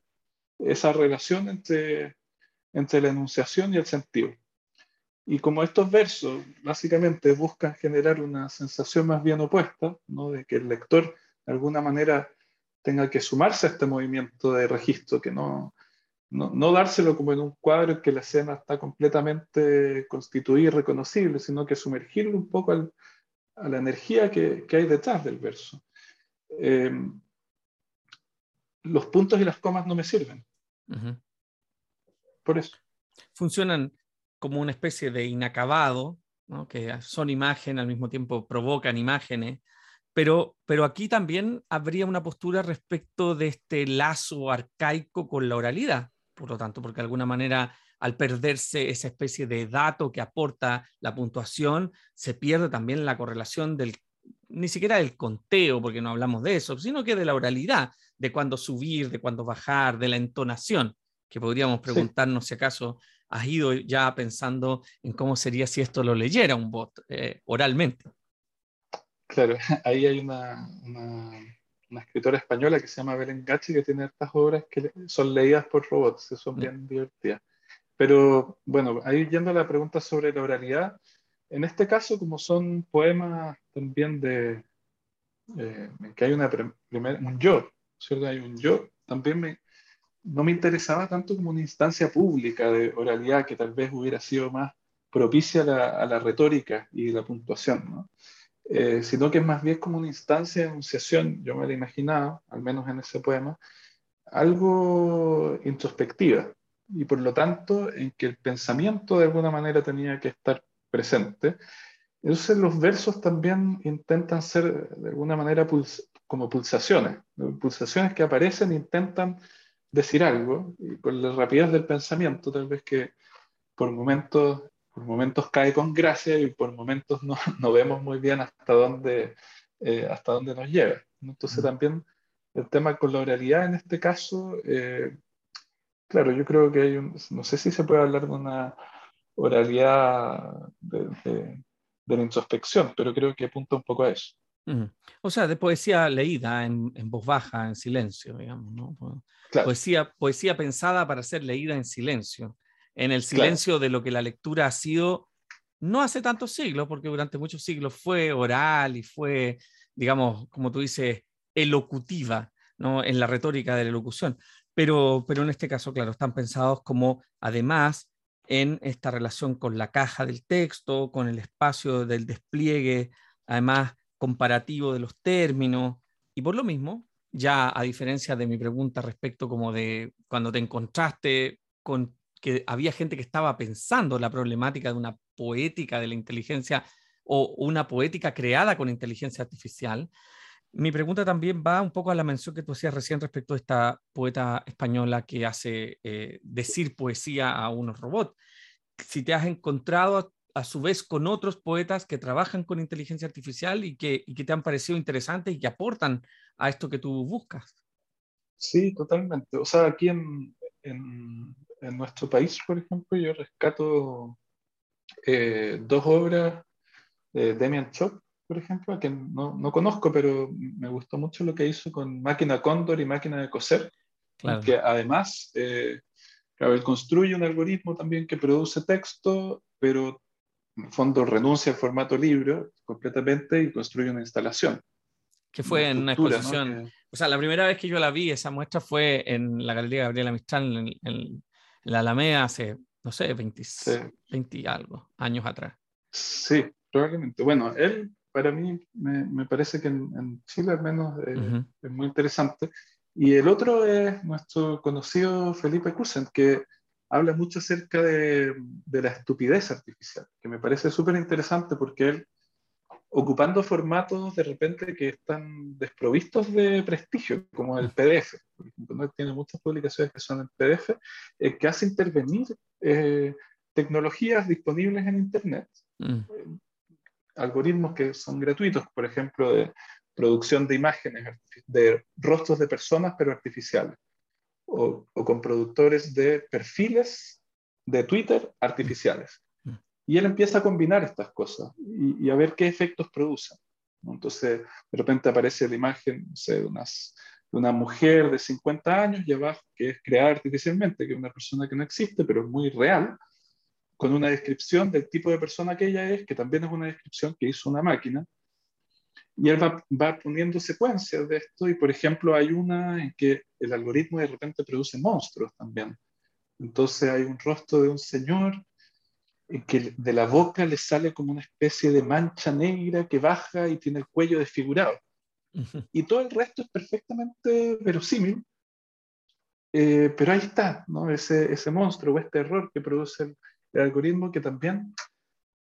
esa relación entre, entre la enunciación y el sentido. Y como estos versos básicamente buscan generar una sensación más bien opuesta, ¿no? de que el lector de alguna manera tenga que sumarse a este movimiento de registro, que no, no, no, dárselo como en un cuadro en que la escena está completamente constituida y reconocible, sino que sumergirlo un poco al, a la energía que, hay detrás del verso. Eh, los puntos y las comas no me sirven. Por eso. Funcionan como una especie de inacabado, que son imágenes, al mismo tiempo provocan imágenes, pero, pero aquí también habría una postura respecto de este lazo arcaico con la oralidad, por lo tanto, porque de alguna manera al perderse esa especie de dato que aporta la puntuación, se pierde también la correlación del, ni siquiera del conteo, porque no hablamos de eso, sino que de la oralidad, de cuándo subir, de cuándo bajar, de la entonación, que podríamos preguntarnos si acaso has ido ya pensando en cómo sería si esto lo leyera un bot eh, oralmente. Claro, ahí hay una, una, escritora española que se llama Belén Gachi que tiene estas obras que son leídas por robots, que son bien divertidas. Pero bueno, ahí yendo a la pregunta sobre la oralidad, en este caso, como son poemas también de, eh, en que hay una un yo, ¿cierto? Hay un yo, también me, no me interesaba tanto como una instancia pública de oralidad que tal vez hubiera sido más propicia a la, retórica y la puntuación, ¿no? Eh, sino que es más bien como una instancia de enunciación, yo me la imaginaba, al menos en ese poema, algo introspectiva y por lo tanto en que el pensamiento de alguna manera tenía que estar presente. Entonces los versos también intentan ser de alguna manera como pulsaciones, pulsaciones que aparecen e intentan decir algo y con la rapidez del pensamiento tal vez que por momentos, por momentos cae con gracia y por momentos no, no vemos muy bien hasta dónde, eh, hasta dónde nos lleva. Entonces también el tema con la oralidad en este caso, eh, claro, yo creo que hay un, no sé si se puede hablar de una oralidad de, la introspección, pero creo que apunta un poco a eso. O sea, de poesía leída en, voz baja, en silencio, digamos, ¿no? Poesía, poesía pensada para ser leída en silencio, en el silencio de lo que la lectura ha sido no hace tantos siglos, porque durante muchos siglos fue oral y fue, digamos, como tú dices, elocutiva, ¿no? en la retórica de la elocución. Pero, pero en este caso, claro, están pensados como, además, en esta relación con la caja del texto, con el espacio del despliegue, además, comparativo de los términos. Y por lo mismo, ya a diferencia de mi pregunta respecto como de cuando te encontraste con que había gente que estaba pensando la problemática de una poética de la inteligencia o una poética creada con inteligencia artificial, mi pregunta también va un poco a la mención que tú hacías recién respecto a esta poeta española que hace eh, decir poesía a unos robots. Si te has encontrado a, su vez con otros poetas que trabajan con inteligencia artificial y que, te han parecido interesantes y que aportan a esto que tú buscas. Sí, totalmente. O sea, aquí en nuestro país, por ejemplo, yo rescato eh, dos obras de Demian Chop, por ejemplo, a quien no, no, conozco, pero me gustó mucho lo que hizo con Máquina Cóndor y Máquina de Coser, que además, eh, él construye un algoritmo también que produce texto, pero en el fondo renuncia al formato libro completamente y construye una instalación. Que fue en una exposición. O sea, la primera vez que yo la vi, esa muestra fue en la Galería Gabriela Mistral, en, la Alameda, hace, no sé, 20, 20 y algo años atrás. Sí, probablemente. Bueno, él para mí me, parece que en, Chile al menos eh, es muy interesante. Y el otro es nuestro conocido Felipe Kusen, que habla mucho acerca de, de la estupidez artificial, que me parece súper interesante porque él, ocupando formatos de repente que están desprovistos de prestigio, como el PDF, ejemplo, tiene muchas publicaciones que son en PDF, eh, que hace intervenir eh, tecnologías disponibles en Internet. Mm algoritmos que son gratuitos, por ejemplo, de producción de imágenes, de rostros de personas, pero artificiales, o, con productores de perfiles de Twitter artificiales. Mm. Y él empieza a combinar estas cosas y, a ver qué efectos producen. Entonces, de repente aparece la imagen de, unas, de una mujer de 50 años y abajo, que es creada artificialmente, que es una persona que no existe, pero es muy real, con una descripción del tipo de persona que ella es, que también es una descripción que hizo una máquina, y él va, va, poniendo secuencias de esto, y por ejemplo hay una en que el algoritmo de repente produce monstruos también. Entonces hay un rostro de un señor en que de la boca le sale como una especie de mancha negra que baja y tiene el cuello desfigurado. Y todo el resto es perfectamente verosímil, eh, pero ahí está, ¿no? ese, ese monstruo o este error que produce el, el algoritmo que también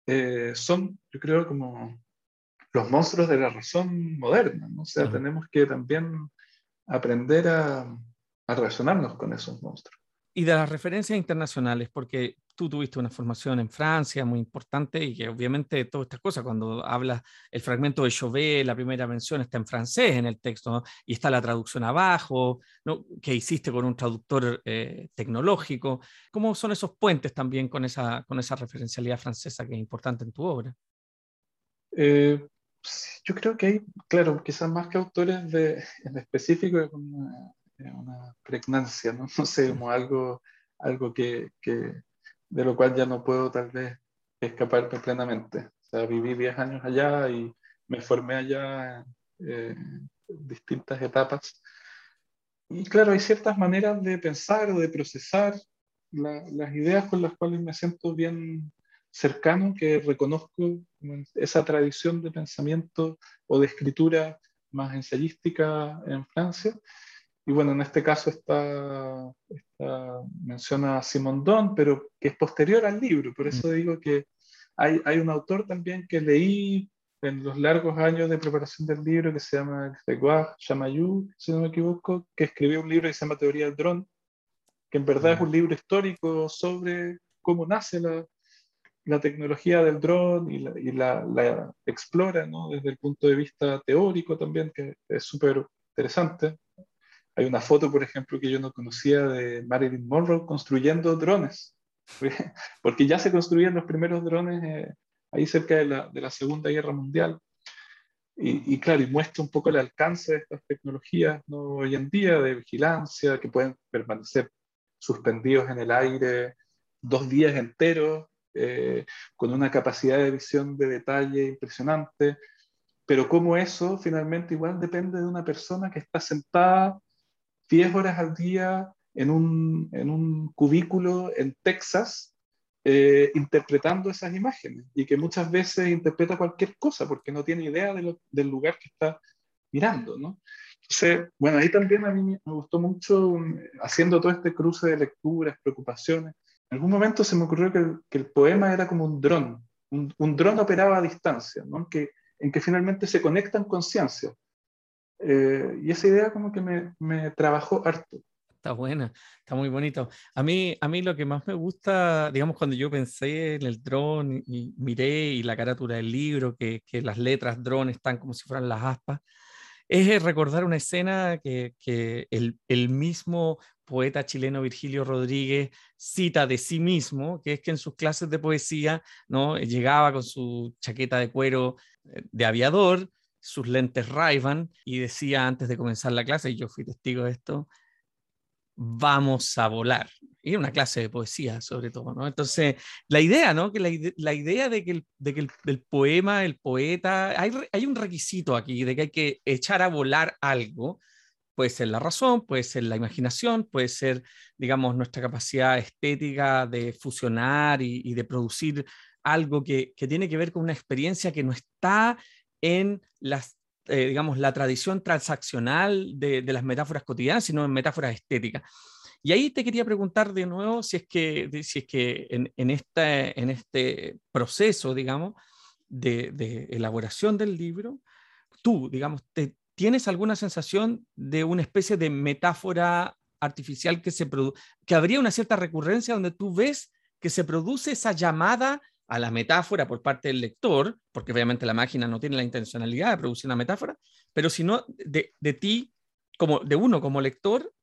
eh, son, yo creo, como los monstruos de la razón moderna. ¿no? O sea, tenemos que también aprender a, a relacionarnos con esos monstruos. Y de las referencias internacionales, porque tú tuviste una formación en Francia muy importante y que obviamente todas estas cosas, cuando hablas el fragmento de Chauvet, la primera mención está en francés en el texto y está la traducción abajo, ¿no? que hiciste con un traductor eh, tecnológico. ¿Cómo son esos puentes también con esa, con esa referencialidad francesa que es importante en tu obra? Eh, yo creo que hay, claro, quizás más que autores de, en específico, una, una pregnancia, ¿no? no sé, como algo, algo que, que de lo cual ya no puedo tal vez escaparme plenamente. O sea, viví 10 años allá y me formé allá eh, distintas etapas. Y claro, hay ciertas maneras de pensar o de procesar las ideas con las cuales me siento bien cercano, que reconozco esa tradición de pensamiento o de escritura más ensayística en Francia. Y bueno, en este caso está, menciona a Simon Don, pero que es posterior al libro. Por eso mm. digo que hay, hay un autor también que leí en los largos años de preparación del libro que se llama Grégoire Chamayou, si no me equivoco, que escribió un libro que se llama Teoría del Dron, que en verdad es un libro histórico sobre cómo nace la, la tecnología del dron y, la, y la, la, explora ¿no? desde el punto de vista teórico también, que es súper interesante. Hay una foto, por ejemplo, que yo no conocía de Marilyn Monroe construyendo drones, porque ya se construían los primeros drones eh, ahí cerca de la, de la, Segunda Guerra Mundial. Y, y, claro, y muestra un poco el alcance de estas tecnologías ¿no? hoy en día de vigilancia, que pueden permanecer suspendidos en el aire dos días enteros, eh, con una capacidad de visión de detalle impresionante, pero como eso finalmente igual depende de una persona que está sentada 10 horas al día en un, en un cubículo en Texas eh, interpretando esas imágenes y que muchas veces interpreta cualquier cosa porque no tiene idea del lugar que está mirando, ¿no? Entonces, bueno, ahí también a mí me gustó mucho haciendo todo este cruce de lecturas, preocupaciones. En algún momento se me ocurrió que el, que el poema era como un dron, un, un dron operaba a distancia, ¿no? que, en que finalmente se conectan conciencias. Eh, y esa idea como que me, me trabajó harto. Está buena, está muy bonito. A mí, a mí lo que más me gusta, digamos, cuando yo pensé en el dron y miré y la carátula del libro, que, que las letras dron están como si fueran las aspas, es recordar una escena que, que el, el, mismo poeta chileno Virgilio Rodríguez cita de sí mismo, que es que en sus clases de poesía ¿no? llegaba con su chaqueta de cuero eh, de aviador, sus lentes ray y decía antes de comenzar la clase, y yo fui testigo de esto, vamos a volar. Y una clase de poesía, sobre todo, ¿no? Entonces, la idea, ¿no? Que la, la idea de que, el, de que el, poema, el poeta, hay, hay, un requisito aquí de que hay que echar a volar algo. Puede ser la razón, puede ser la imaginación, puede ser, digamos, nuestra capacidad estética de fusionar y, y de producir algo que, que, tiene que ver con una experiencia que no está en las eh, digamos, la tradición transaccional de, las metáforas cotidianas, sino en metáforas estéticas. Y ahí te quería preguntar de nuevo si es que, si es que en, en, en este proceso, digamos, de, elaboración del libro, tú, digamos, te, ¿tienes alguna sensación de una especie de metáfora artificial que, se que habría una cierta recurrencia donde tú ves que se produce esa llamada a la metáfora por parte del lector, porque obviamente la máquina no tiene la intencionalidad de producir una metáfora, pero sino de, de ti, como, de uno como lector,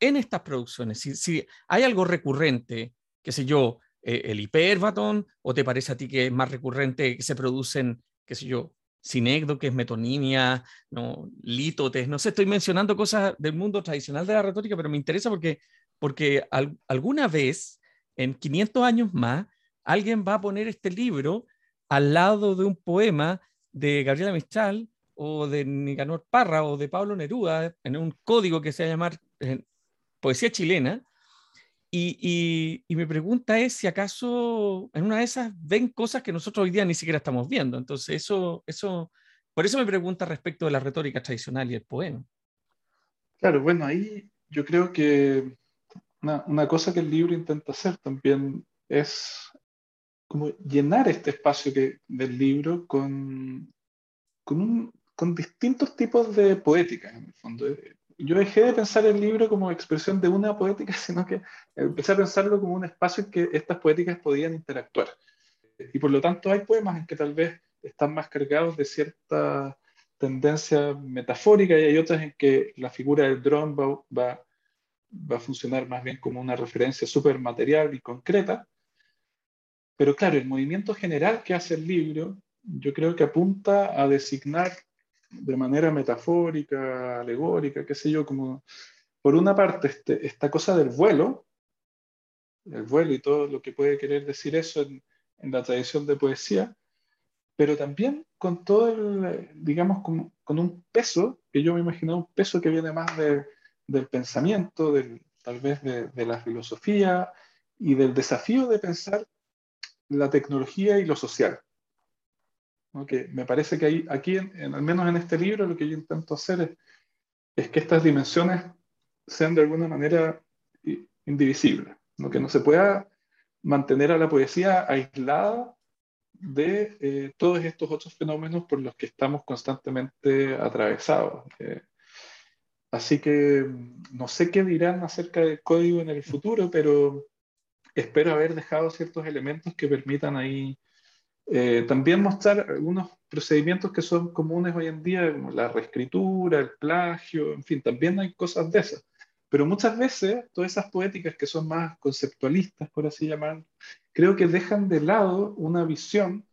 en estas producciones. Si, si hay algo recurrente, qué sé yo, eh, el hiperbatón, o te parece a ti que es más recurrente que se producen, qué sé yo, sinécdoques, metonimia, no, lítotes, no sé, estoy mencionando cosas del mundo tradicional de la retórica, pero me interesa porque, porque alguna vez, en 500 años más, alguien va a poner este libro al lado de un poema de Gabriela Mistral o de Nicanor Parra o de Pablo Neruda en un código que se va a llamar eh, Poesía Chilena. Y, y, mi pregunta es si acaso en una de esas ven cosas que nosotros hoy día ni siquiera estamos viendo. Entonces, eso, eso, por eso me pregunta respecto de la retórica tradicional y el poema. Claro, bueno, ahí yo creo que una cosa que el libro intenta hacer también es como llenar este espacio que, del libro con, con, un, con, distintos tipos de poética, en el fondo. Yo dejé de pensar el libro como expresión de una poética, sino que empecé a pensarlo como un espacio en que estas poéticas podían interactuar. Y por lo tanto hay poemas en que tal vez están más cargados de cierta tendencia metafórica y hay otras en que la figura del dron va, va, va a funcionar más bien como una referencia súper material y concreta. Pero claro, el movimiento general que hace el libro, yo creo que apunta a designar de manera metafórica, alegórica, qué sé yo, como por una parte este, esta cosa del vuelo, el vuelo y todo lo que puede querer decir eso en, la tradición de poesía, pero también con todo el, digamos, con, un peso, que yo me imagino un peso que viene más de, del pensamiento, del, tal vez de, de, la filosofía y del desafío de pensar la tecnología y lo social. Que me parece que hay, aquí, en, al menos en este libro, lo que yo intento hacer es, es que estas dimensiones sean de alguna manera indivisibles, ¿no? que no se pueda mantener a la poesía aislada de eh, todos estos otros fenómenos por los que estamos constantemente atravesados. Eh, así que no sé qué dirán acerca del código en el futuro, pero espero haber dejado ciertos elementos que permitan ahí eh, también mostrar algunos procedimientos que son comunes hoy en día, como la reescritura, el plagio, en fin, también hay cosas de esas. Pero muchas veces todas esas poéticas que son más conceptualistas, por así llamar, creo que dejan de lado una visión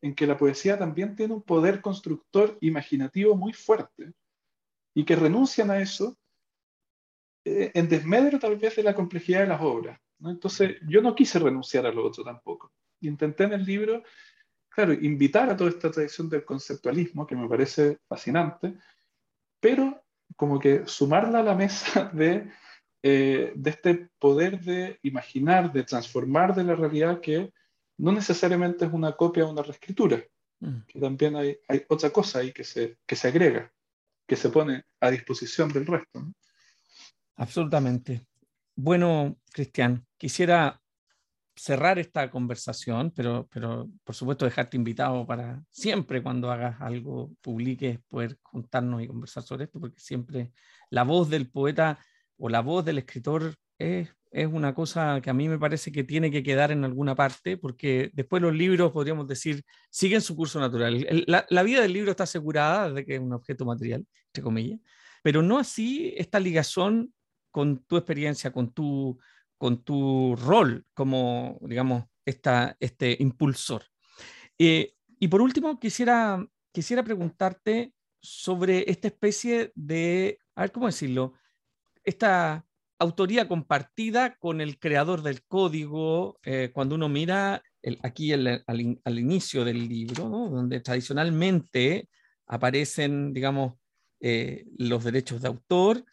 en que la poesía también tiene un poder constructor imaginativo muy fuerte y que renuncian a eso eh, en desmedro tal vez de la complejidad de las obras. Entonces yo no quise renunciar a lo otro tampoco. Intenté en el libro, claro, invitar a toda esta tradición del conceptualismo, que me parece fascinante, pero como que sumarla a la mesa de, eh, de este poder de imaginar, de transformar de la realidad que no necesariamente es una copia o una reescritura, mm. que también hay, hay, otra cosa ahí que se, que se agrega, que se pone a disposición del resto. Absolutamente. Bueno, Cristian, quisiera cerrar esta conversación, pero, pero por supuesto dejarte invitado para siempre cuando hagas algo, publiques, poder juntarnos y conversar sobre esto, porque siempre la voz del poeta o la voz del escritor es, es una cosa que a mí me parece que tiene que quedar en alguna parte, porque después los libros, podríamos decir, siguen su curso natural. La, vida del libro está asegurada de que es un objeto material, entre comillas, pero no así esta ligación con tu experiencia, con tu con tu rol como, digamos, este impulsor. Eh, y por último, quisiera, quisiera preguntarte sobre esta especie de, a ver cómo decirlo, esta autoría compartida con el creador del código, eh, cuando uno mira el, aquí el, al, inicio del libro, donde tradicionalmente aparecen, digamos, eh, los derechos de autor,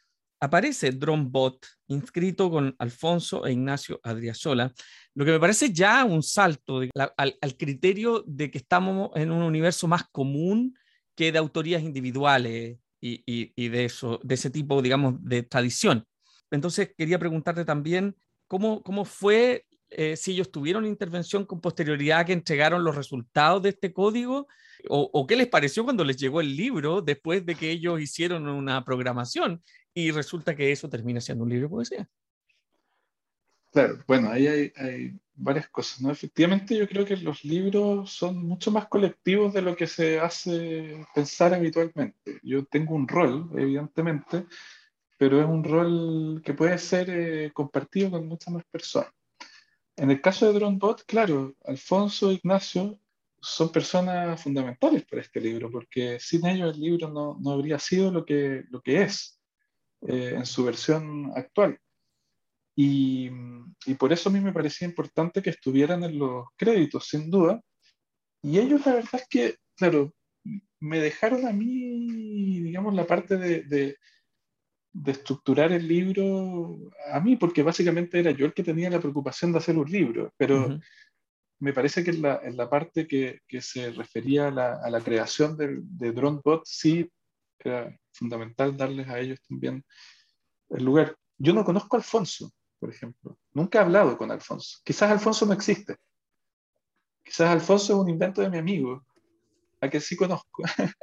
aparece Bot inscrito con Alfonso e Ignacio Adriasola, lo que me parece ya un salto al, criterio de que estamos en un universo más común que de autorías individuales y, de, eso, de ese tipo, digamos, de tradición. Entonces, quería preguntarte también cómo, cómo fue, eh, si ellos tuvieron intervención con posterioridad que entregaron los resultados de este código, o, o, qué les pareció cuando les llegó el libro después de que ellos hicieron una programación y resulta que eso termina siendo un libro de poesía. Claro, bueno, ahí hay, hay, varias cosas, ¿no? Efectivamente, yo creo que los libros son mucho más colectivos de lo que se hace pensar habitualmente. Yo tengo un rol, evidentemente, pero es un rol que puede ser eh, compartido con muchas más personas. En el caso de Dronebot, claro, Alfonso e Ignacio son personas fundamentales para este libro, porque sin ellos el libro no, no habría sido lo que, lo que es. Eh, en su versión actual. Y, y, por eso a mí me parecía importante que estuvieran en los créditos, sin duda. Y ellos la verdad es que, claro, me dejaron a mí, digamos, la parte de, de, de estructurar el libro a mí, porque básicamente era yo el que tenía la preocupación de hacer un libro, pero me parece que en la, en la parte que, que, se refería a la, a la creación de, de DroneBot, sí era fundamental darles a ellos también el lugar. Yo no conozco a Alfonso, por ejemplo. Nunca he hablado con Alfonso. Quizás Alfonso no existe. Quizás Alfonso es un invento de mi amigo, a que sí conozco.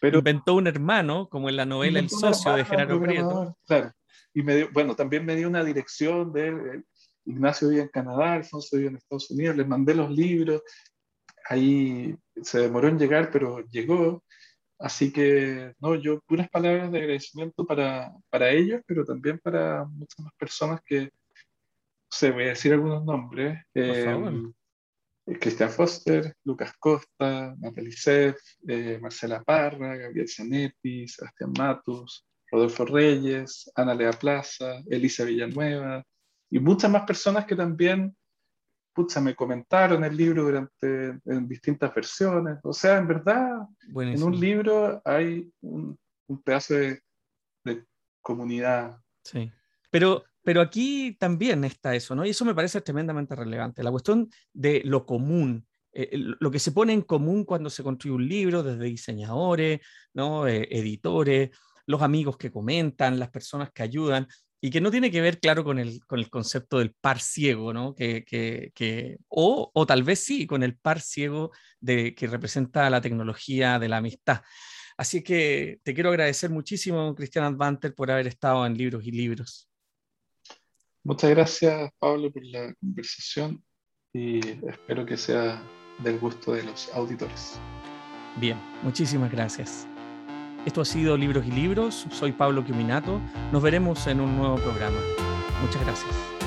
Pero, inventó un hermano, como en la novela El socio de Gerardo Prieto. Claro. Y me bueno, también me dio una dirección de él. Ignacio vive en Canadá, Alfonso vive en Estados Unidos, les mandé los libros. Ahí se demoró en llegar, pero llegó. Así que, no, yo puras palabras de agradecimiento para, para ellos, pero también para muchas más personas que, se voy a decir algunos nombres. Eh, Cristian Foster, Lucas Costa, Natalie Seff, eh, Marcela Parra, Gabriel Zanetti, Sebastián Matus, Rodolfo Reyes, Ana Lea Plaza, Elisa Villanueva y muchas más personas que también pucha, me comentaron el libro durante en distintas versiones. O sea, en verdad, en un libro hay un, pedazo de, comunidad. Sí. Pero, pero aquí también está eso, ¿no? Y eso me parece tremendamente relevante. La cuestión de lo común, eh, lo que se pone en común cuando se construye un libro, desde diseñadores, ¿no? Eh, editores, los amigos que comentan, las personas que ayudan, y que no tiene que ver, claro, con el, con el concepto del par ciego, ¿no? Que, que, que o, o, tal vez sí, con el par ciego de, que representa la tecnología de la amistad. Así que te quiero agradecer muchísimo, Cristian Advanter, por haber estado en Libros y Libros. Muchas gracias, Pablo, por la conversación y espero que sea del gusto de los auditores. Bien, muchísimas gracias. Esto ha sido Libros y Libros. Soy Pablo Quiminato. Nos veremos en un nuevo programa. Muchas gracias.